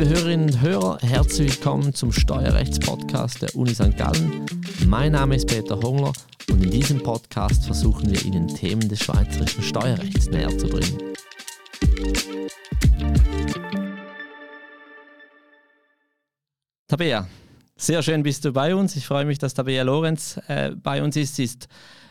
Liebe Hörerinnen und Hörer, herzlich willkommen zum Steuerrechtspodcast der Uni St. Gallen. Mein Name ist Peter Hongler und in diesem Podcast versuchen wir Ihnen Themen des schweizerischen Steuerrechts näher zu bringen. Tabea, sehr schön bist du bei uns. Ich freue mich, dass Tabea Lorenz äh, bei uns ist. Sie ist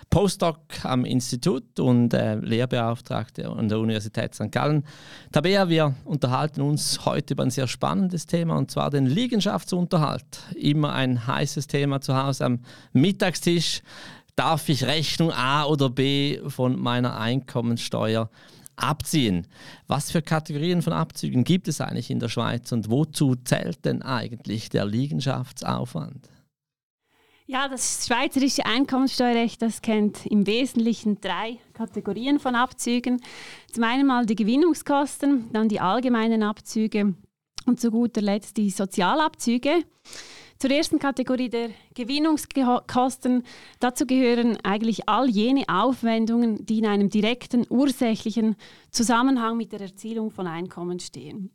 Postdoc am Institut und äh, Lehrbeauftragte an der Universität St. Gallen. Tabea, wir unterhalten uns heute über ein sehr spannendes Thema und zwar den Liegenschaftsunterhalt. Immer ein heißes Thema zu Hause am Mittagstisch. Darf ich Rechnung A oder B von meiner Einkommensteuer abziehen? Was für Kategorien von Abzügen gibt es eigentlich in der Schweiz und wozu zählt denn eigentlich der Liegenschaftsaufwand? Ja, das schweizerische Einkommensteuerrecht, das kennt im Wesentlichen drei Kategorien von Abzügen. Zum einen mal die Gewinnungskosten, dann die allgemeinen Abzüge und zu guter Letzt die Sozialabzüge. Zur ersten Kategorie der Gewinnungskosten. Dazu gehören eigentlich all jene Aufwendungen, die in einem direkten ursächlichen Zusammenhang mit der Erzielung von Einkommen stehen.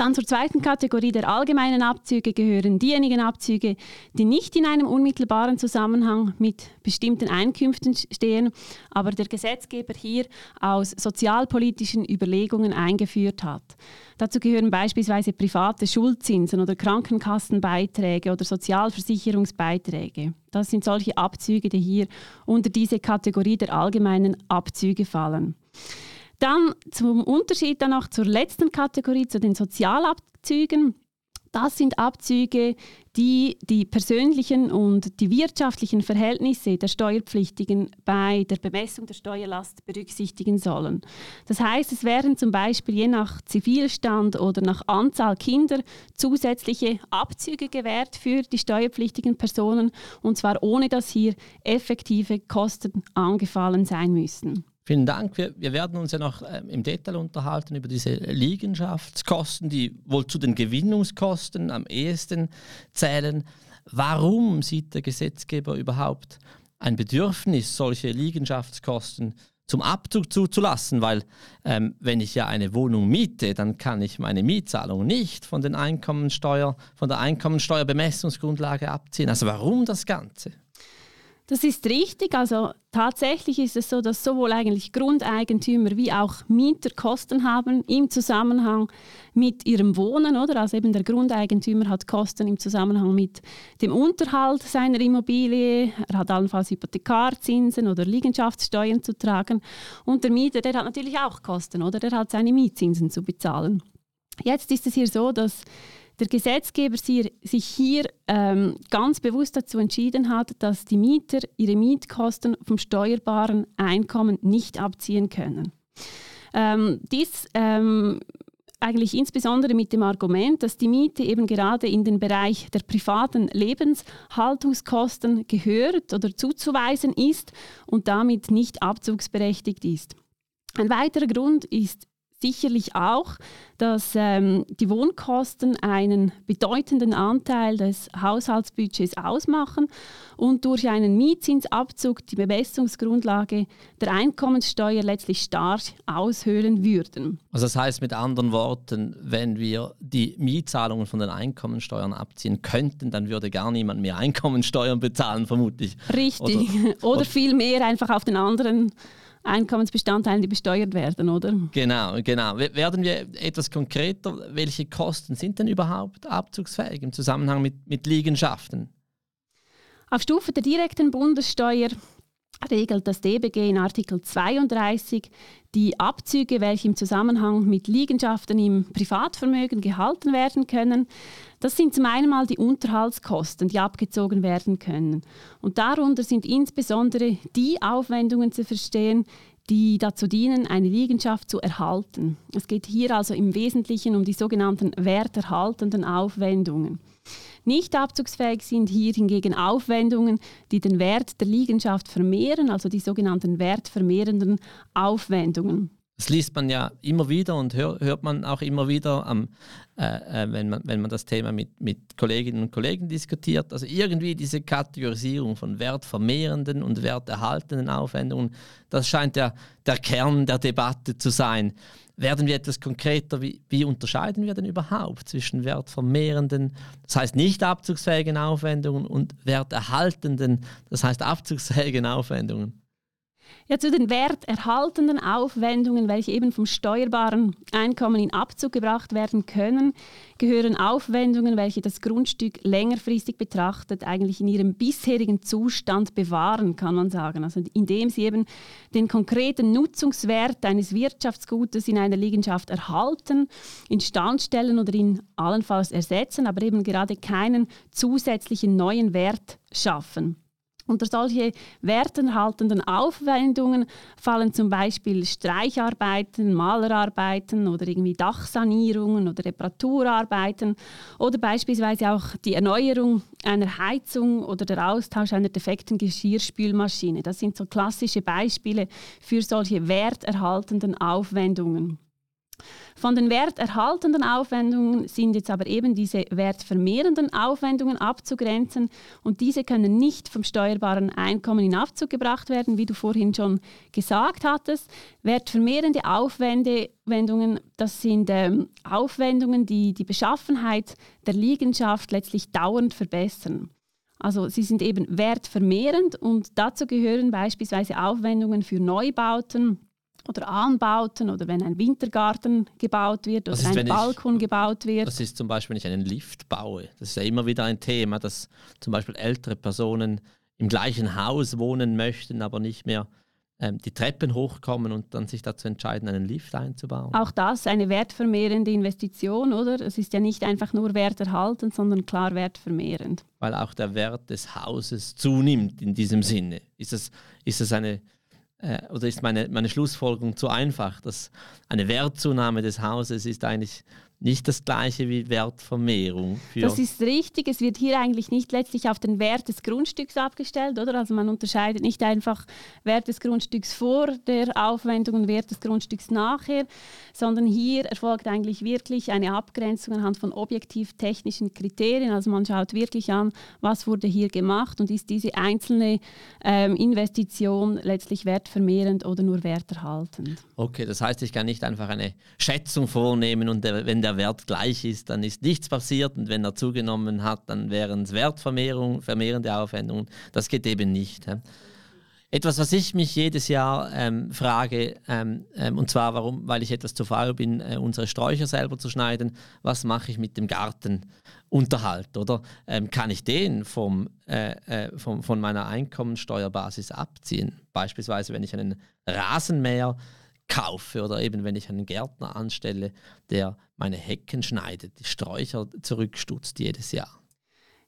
Dann zur zweiten Kategorie der allgemeinen Abzüge gehören diejenigen Abzüge, die nicht in einem unmittelbaren Zusammenhang mit bestimmten Einkünften stehen, aber der Gesetzgeber hier aus sozialpolitischen Überlegungen eingeführt hat. Dazu gehören beispielsweise private Schuldzinsen oder Krankenkassenbeiträge oder Sozialversicherungsbeiträge. Das sind solche Abzüge, die hier unter diese Kategorie der allgemeinen Abzüge fallen. Dann zum Unterschied dann zur letzten Kategorie, zu den Sozialabzügen. Das sind Abzüge, die die persönlichen und die wirtschaftlichen Verhältnisse der Steuerpflichtigen bei der Bemessung der Steuerlast berücksichtigen sollen. Das heißt, es werden zum Beispiel je nach Zivilstand oder nach Anzahl Kinder zusätzliche Abzüge gewährt für die steuerpflichtigen Personen und zwar ohne dass hier effektive Kosten angefallen sein müssen. Vielen Dank. Wir, wir, werden uns ja noch äh, im Detail unterhalten über diese Liegenschaftskosten, die wohl zu den Gewinnungskosten am ehesten zählen. Warum sieht der Gesetzgeber überhaupt ein Bedürfnis, solche Liegenschaftskosten zum Abzug zuzulassen? Weil ähm, wenn ich ja eine Wohnung miete, dann kann ich meine Mietzahlung nicht von, den Einkommensteuer, von der Einkommensteuerbemessungsgrundlage abziehen. Also warum das Ganze? Das ist richtig. Also tatsächlich ist es so, dass sowohl eigentlich Grundeigentümer wie auch Mieter Kosten haben im Zusammenhang mit ihrem Wohnen, oder? Also eben der Grundeigentümer hat Kosten im Zusammenhang mit dem Unterhalt seiner Immobilie, er hat allenfalls Hypothekarzinsen oder Liegenschaftssteuern zu tragen und der Mieter, der hat natürlich auch Kosten, oder? Der hat seine Mietzinsen zu bezahlen. Jetzt ist es hier so, dass der Gesetzgeber sich hier ähm, ganz bewusst dazu entschieden hat, dass die Mieter ihre Mietkosten vom steuerbaren Einkommen nicht abziehen können. Ähm, dies ähm, eigentlich insbesondere mit dem Argument, dass die Miete eben gerade in den Bereich der privaten Lebenshaltungskosten gehört oder zuzuweisen ist und damit nicht abzugsberechtigt ist. Ein weiterer Grund ist sicherlich auch, dass ähm, die Wohnkosten einen bedeutenden Anteil des Haushaltsbudgets ausmachen und durch einen Mietzinsabzug die Bemessungsgrundlage der Einkommenssteuer letztlich stark aushöhlen würden. Also das heißt mit anderen Worten, wenn wir die Mietzahlungen von den Einkommensteuern abziehen könnten, dann würde gar niemand mehr Einkommensteuern bezahlen, vermutlich. Richtig. Oder, oder viel mehr einfach auf den anderen Einkommensbestandteilen, die besteuert werden, oder? Genau, genau. Werden wir etwas konkreter, welche Kosten sind denn überhaupt abzugsfähig im Zusammenhang mit, mit Liegenschaften? Auf Stufe der direkten Bundessteuer regelt das DBG in Artikel 32 die Abzüge, welche im Zusammenhang mit Liegenschaften im Privatvermögen gehalten werden können. Das sind zum einen mal die Unterhaltskosten, die abgezogen werden können. Und darunter sind insbesondere die Aufwendungen zu verstehen, die dazu dienen, eine Liegenschaft zu erhalten. Es geht hier also im Wesentlichen um die sogenannten werterhaltenden Aufwendungen. Nicht abzugsfähig sind hier hingegen Aufwendungen, die den Wert der Liegenschaft vermehren, also die sogenannten wertvermehrenden Aufwendungen. Das liest man ja immer wieder und hör, hört man auch immer wieder, am, äh, äh, wenn, man, wenn man das Thema mit, mit Kolleginnen und Kollegen diskutiert. Also irgendwie diese Kategorisierung von wertvermehrenden und werterhaltenden Aufwendungen, das scheint ja der Kern der Debatte zu sein. Werden wir etwas konkreter, wie, wie unterscheiden wir denn überhaupt zwischen wertvermehrenden, das heißt nicht abzugsfähigen Aufwendungen und werterhaltenden, das heißt abzugsfähigen Aufwendungen? Ja, zu den werterhaltenden Aufwendungen, welche eben vom steuerbaren Einkommen in Abzug gebracht werden können, gehören Aufwendungen, welche das Grundstück längerfristig betrachtet eigentlich in ihrem bisherigen Zustand bewahren, kann man sagen. Also indem sie eben den konkreten Nutzungswert eines Wirtschaftsgutes in einer Liegenschaft erhalten, instand stellen oder ihn allenfalls ersetzen, aber eben gerade keinen zusätzlichen neuen Wert schaffen. Unter solche werterhaltenden Aufwendungen fallen zum Beispiel Streicharbeiten, Malerarbeiten oder irgendwie Dachsanierungen oder Reparaturarbeiten oder beispielsweise auch die Erneuerung einer Heizung oder der Austausch einer defekten Geschirrspülmaschine. Das sind so klassische Beispiele für solche werterhaltenden Aufwendungen. Von den werterhaltenden Aufwendungen sind jetzt aber eben diese wertvermehrenden Aufwendungen abzugrenzen und diese können nicht vom steuerbaren Einkommen in Abzug gebracht werden, wie du vorhin schon gesagt hattest. Wertvermehrende Aufwendungen, das sind ähm, Aufwendungen, die die Beschaffenheit der Liegenschaft letztlich dauernd verbessern. Also sie sind eben wertvermehrend und dazu gehören beispielsweise Aufwendungen für Neubauten, oder Anbauten oder wenn ein Wintergarten gebaut wird oder ein Balkon ich, gebaut wird. Das ist zum Beispiel, wenn ich einen Lift baue. Das ist ja immer wieder ein Thema, dass zum Beispiel ältere Personen im gleichen Haus wohnen möchten, aber nicht mehr ähm, die Treppen hochkommen und dann sich dazu entscheiden, einen Lift einzubauen. Auch das eine wertvermehrende Investition, oder? Es ist ja nicht einfach nur werterhaltend, sondern klar wertvermehrend. Weil auch der Wert des Hauses zunimmt in diesem Sinne. Ist es, ist es eine äh, oder ist meine, meine Schlussfolgerung zu einfach, dass eine Wertzunahme des Hauses ist eigentlich nicht das gleiche wie Wertvermehrung. das ist richtig. Es wird hier eigentlich nicht letztlich auf den Wert des Grundstücks abgestellt, oder? Also man unterscheidet nicht einfach Wert des Grundstücks vor der Aufwendung und Wert des Grundstücks nachher, sondern hier erfolgt eigentlich wirklich eine Abgrenzung anhand von objektiv technischen Kriterien. Also man schaut wirklich an, was wurde hier gemacht und ist diese einzelne ähm, Investition letztlich wertvermehrend oder nur werterhaltend. Okay, das heißt, ich kann nicht einfach eine Schätzung vornehmen und der, wenn der Wert gleich ist, dann ist nichts passiert und wenn er zugenommen hat, dann wären es wertvermehrende Aufwendungen. Das geht eben nicht. He? Etwas, was ich mich jedes Jahr ähm, frage, ähm, ähm, und zwar, warum, weil ich etwas zu faul bin, äh, unsere Sträucher selber zu schneiden, was mache ich mit dem Gartenunterhalt? Oder ähm, kann ich den vom, äh, äh, vom, von meiner Einkommensteuerbasis abziehen? Beispielsweise, wenn ich einen Rasenmäher kaufe oder eben wenn ich einen Gärtner anstelle, der meine Hecken schneidet, die Sträucher zurückstutzt jedes Jahr.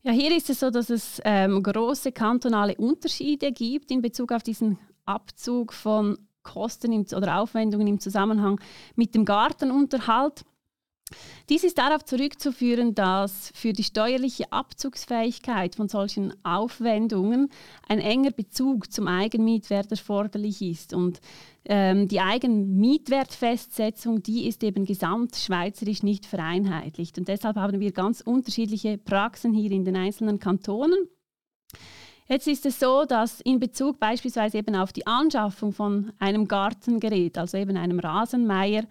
Ja, hier ist es so, dass es ähm, große kantonale Unterschiede gibt in Bezug auf diesen Abzug von Kosten im, oder Aufwendungen im Zusammenhang mit dem Gartenunterhalt. Dies ist darauf zurückzuführen, dass für die steuerliche Abzugsfähigkeit von solchen Aufwendungen ein enger Bezug zum Eigenmietwert erforderlich ist. Und ähm, die Eigenmietwertfestsetzung, die ist eben gesamtschweizerisch nicht vereinheitlicht. Und deshalb haben wir ganz unterschiedliche Praxen hier in den einzelnen Kantonen. Jetzt ist es so, dass in Bezug beispielsweise eben auf die Anschaffung von einem Gartengerät, also eben einem Rasenmeier,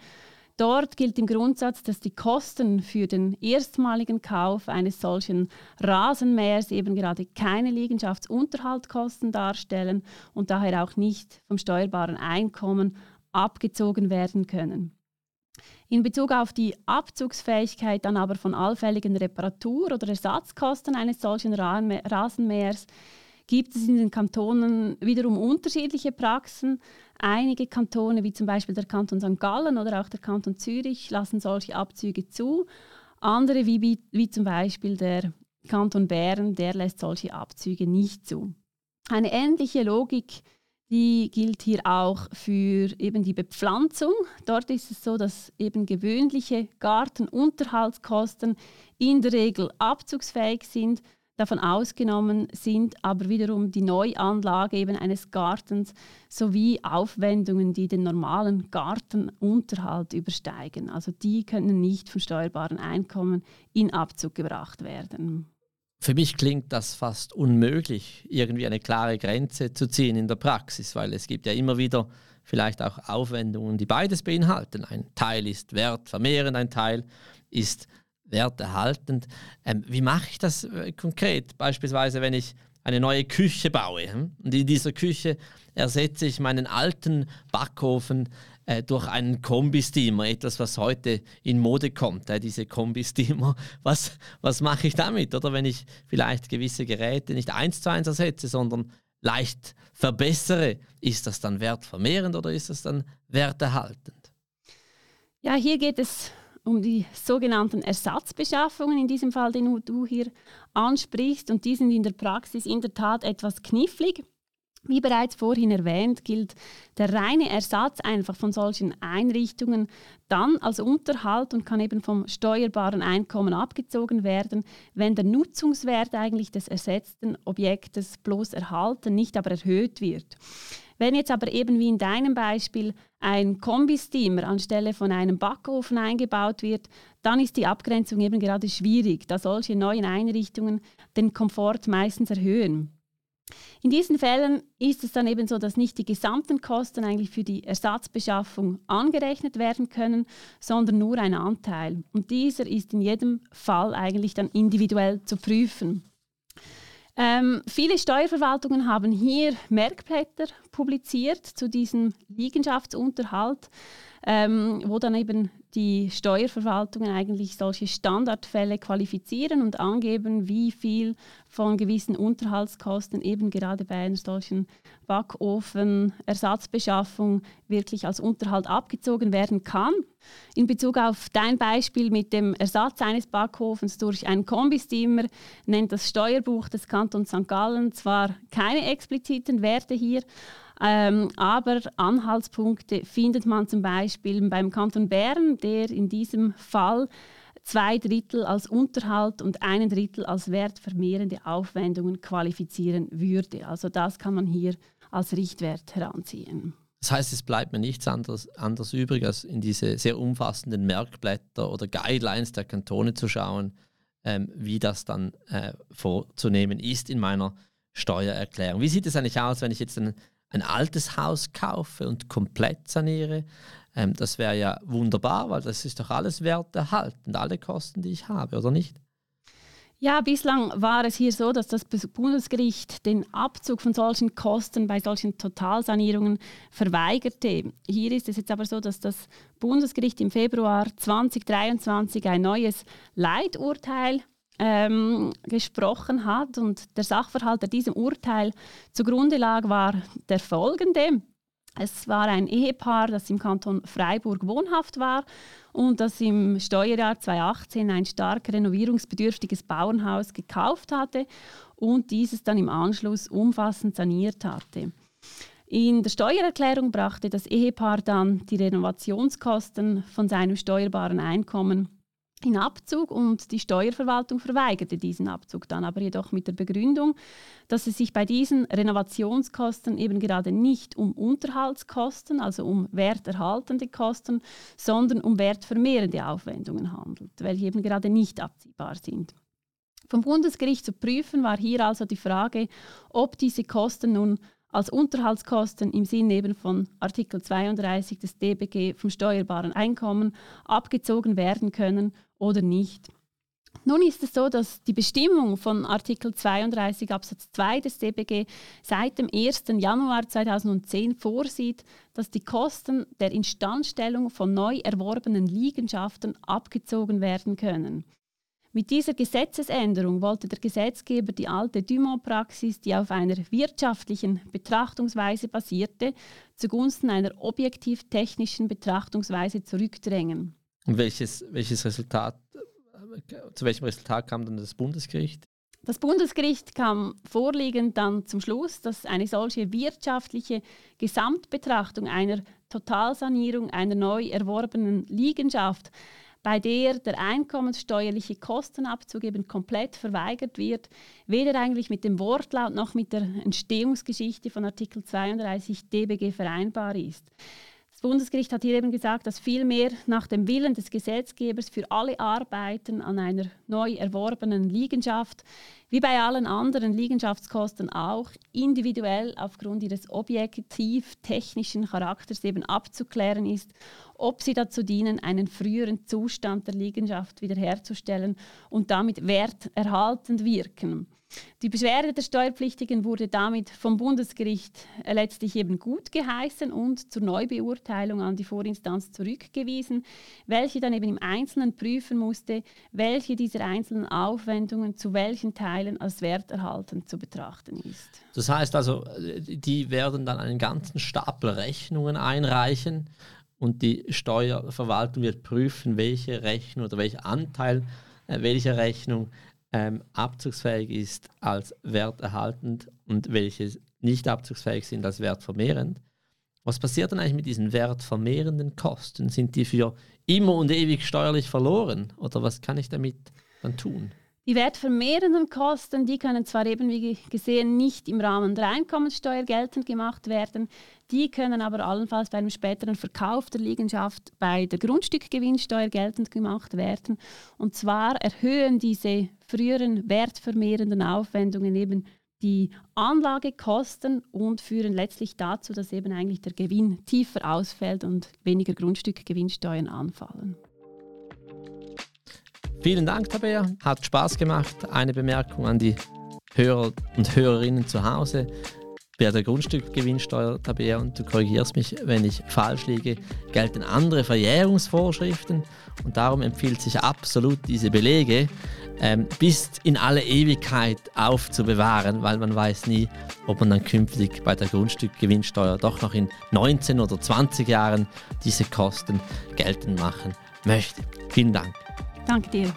Dort gilt im Grundsatz, dass die Kosten für den erstmaligen Kauf eines solchen Rasenmähers eben gerade keine Liegenschaftsunterhaltkosten darstellen und daher auch nicht vom steuerbaren Einkommen abgezogen werden können. In Bezug auf die Abzugsfähigkeit dann aber von allfälligen Reparatur- oder Ersatzkosten eines solchen Rasenmähers gibt es in den Kantonen wiederum unterschiedliche Praxen. Einige Kantone, wie zum Beispiel der Kanton St. Gallen oder auch der Kanton Zürich, lassen solche Abzüge zu. Andere, wie, wie zum Beispiel der Kanton Bern, der lässt solche Abzüge nicht zu. Eine ähnliche Logik die gilt hier auch für eben die Bepflanzung. Dort ist es so, dass eben gewöhnliche Gartenunterhaltskosten in der Regel abzugsfähig sind Davon ausgenommen sind aber wiederum die Neuanlage eben eines Gartens sowie Aufwendungen, die den normalen Gartenunterhalt übersteigen. Also die können nicht von steuerbaren Einkommen in Abzug gebracht werden. Für mich klingt das fast unmöglich, irgendwie eine klare Grenze zu ziehen in der Praxis, weil es gibt ja immer wieder vielleicht auch Aufwendungen, die beides beinhalten. Ein Teil ist wertvermehrend, ein Teil ist werterhaltend. Ähm, wie mache ich das äh, konkret? Beispielsweise, wenn ich eine neue Küche baue hm? und in dieser Küche ersetze ich meinen alten Backofen äh, durch einen Kombi-Steamer, etwas, was heute in Mode kommt, äh, diese Kombi-Steamer. Was, was mache ich damit? Oder wenn ich vielleicht gewisse Geräte nicht eins zu eins ersetze, sondern leicht verbessere, ist das dann wertvermehrend oder ist das dann werterhaltend? Ja, hier geht es um die sogenannten Ersatzbeschaffungen, in diesem Fall, den du hier ansprichst. Und die sind in der Praxis in der Tat etwas knifflig. Wie bereits vorhin erwähnt, gilt der reine Ersatz einfach von solchen Einrichtungen dann als Unterhalt und kann eben vom steuerbaren Einkommen abgezogen werden, wenn der Nutzungswert eigentlich des ersetzten Objektes bloß erhalten, nicht aber erhöht wird. Wenn jetzt aber eben wie in deinem Beispiel ein Kombisteamer anstelle von einem Backofen eingebaut wird, dann ist die Abgrenzung eben gerade schwierig, da solche neuen Einrichtungen den Komfort meistens erhöhen. In diesen Fällen ist es dann eben so, dass nicht die gesamten Kosten eigentlich für die Ersatzbeschaffung angerechnet werden können, sondern nur ein Anteil. Und dieser ist in jedem Fall eigentlich dann individuell zu prüfen. Ähm, viele Steuerverwaltungen haben hier Merkblätter publiziert zu diesem Liegenschaftsunterhalt, ähm, wo dann eben die Steuerverwaltungen eigentlich solche Standardfälle qualifizieren und angeben, wie viel von gewissen Unterhaltskosten eben gerade bei einer solchen Backofen-Ersatzbeschaffung wirklich als Unterhalt abgezogen werden kann. In Bezug auf dein Beispiel mit dem Ersatz eines Backhofens durch einen Kombisteamer nennt das Steuerbuch des Kantons St. Gallen zwar keine expliziten Werte hier, ähm, aber Anhaltspunkte findet man zum Beispiel beim Kanton Bern, der in diesem Fall zwei Drittel als Unterhalt und einen Drittel als wertvermehrende Aufwendungen qualifizieren würde. Also das kann man hier als Richtwert heranziehen. Das heißt, es bleibt mir nichts anderes, anderes übrig, als in diese sehr umfassenden Merkblätter oder Guidelines der Kantone zu schauen, ähm, wie das dann äh, vorzunehmen ist in meiner Steuererklärung. Wie sieht es eigentlich aus, wenn ich jetzt einen ein altes Haus kaufe und komplett saniere, ähm, das wäre ja wunderbar, weil das ist doch alles wert erhalten, alle Kosten, die ich habe, oder nicht? Ja, bislang war es hier so, dass das Bundesgericht den Abzug von solchen Kosten bei solchen Totalsanierungen verweigerte. Hier ist es jetzt aber so, dass das Bundesgericht im Februar 2023 ein neues Leiturteil ähm, gesprochen hat. Und der Sachverhalt, der diesem Urteil zugrunde lag, war der folgende. Es war ein Ehepaar, das im Kanton Freiburg wohnhaft war und das im Steuerjahr 2018 ein stark renovierungsbedürftiges Bauernhaus gekauft hatte und dieses dann im Anschluss umfassend saniert hatte. In der Steuererklärung brachte das Ehepaar dann die Renovationskosten von seinem steuerbaren Einkommen in Abzug und die Steuerverwaltung verweigerte diesen Abzug dann aber jedoch mit der Begründung, dass es sich bei diesen Renovationskosten eben gerade nicht um Unterhaltskosten, also um werterhaltende Kosten, sondern um wertvermehrende Aufwendungen handelt, welche eben gerade nicht abziehbar sind. Vom Bundesgericht zu prüfen war hier also die Frage, ob diese Kosten nun als Unterhaltskosten im Sinne eben von Artikel 32 des DBG vom steuerbaren Einkommen abgezogen werden können oder nicht. Nun ist es so, dass die Bestimmung von Artikel 32 Absatz 2 des DBG seit dem 1. Januar 2010 vorsieht, dass die Kosten der Instandstellung von neu erworbenen Liegenschaften abgezogen werden können. Mit dieser Gesetzesänderung wollte der Gesetzgeber die alte Dumont-Praxis, die auf einer wirtschaftlichen Betrachtungsweise basierte, zugunsten einer objektiv-technischen Betrachtungsweise zurückdrängen. Und welches, welches Resultat, zu welchem Resultat kam dann das Bundesgericht? Das Bundesgericht kam vorliegend dann zum Schluss, dass eine solche wirtschaftliche Gesamtbetrachtung einer Totalsanierung einer neu erworbenen Liegenschaft bei der der einkommenssteuerliche Kostenabzug eben komplett verweigert wird, weder eigentlich mit dem Wortlaut noch mit der Entstehungsgeschichte von Artikel 32 DBG vereinbar ist. Das Bundesgericht hat hier eben gesagt, dass vielmehr nach dem Willen des Gesetzgebers für alle Arbeiten an einer neu erworbenen Liegenschaft, wie bei allen anderen Liegenschaftskosten auch, individuell aufgrund ihres objektiv-technischen Charakters eben abzuklären ist, ob sie dazu dienen, einen früheren Zustand der Liegenschaft wiederherzustellen und damit werterhaltend wirken. Die Beschwerde der Steuerpflichtigen wurde damit vom Bundesgericht äh, letztlich eben gut geheißen und zur Neubeurteilung an die Vorinstanz zurückgewiesen, welche dann eben im Einzelnen prüfen musste, welche dieser einzelnen Aufwendungen zu welchen Teilen als werterhaltend zu betrachten ist. Das heißt also, die werden dann einen ganzen Stapel Rechnungen einreichen und die Steuerverwaltung wird prüfen, welche Rechnung oder welcher Anteil äh, welcher Rechnung ähm, abzugsfähig ist als werterhaltend und welche nicht abzugsfähig sind als wertvermehrend. Was passiert dann eigentlich mit diesen wertvermehrenden Kosten? Sind die für immer und ewig steuerlich verloren oder was kann ich damit dann tun? Die wertvermehrenden Kosten, die können zwar eben wie gesehen nicht im Rahmen der Einkommenssteuer geltend gemacht werden, die können aber allenfalls bei einem späteren Verkauf der Liegenschaft bei der Grundstückgewinnsteuer geltend gemacht werden. Und zwar erhöhen diese früheren wertvermehrenden Aufwendungen eben die Anlagekosten und führen letztlich dazu, dass eben eigentlich der Gewinn tiefer ausfällt und weniger Grundstückgewinnsteuern anfallen. Vielen Dank, Tabea. Hat Spaß gemacht. Eine Bemerkung an die Hörer und Hörerinnen zu Hause. Bei der Grundstückgewinnsteuer, Tabea, und du korrigierst mich, wenn ich falsch liege, gelten andere Verjährungsvorschriften und darum empfiehlt sich absolut diese Belege ähm, bis in alle Ewigkeit aufzubewahren, weil man weiß nie, ob man dann künftig bei der Grundstückgewinnsteuer doch noch in 19 oder 20 Jahren diese Kosten geltend machen möchte. Vielen Dank. Danke dir.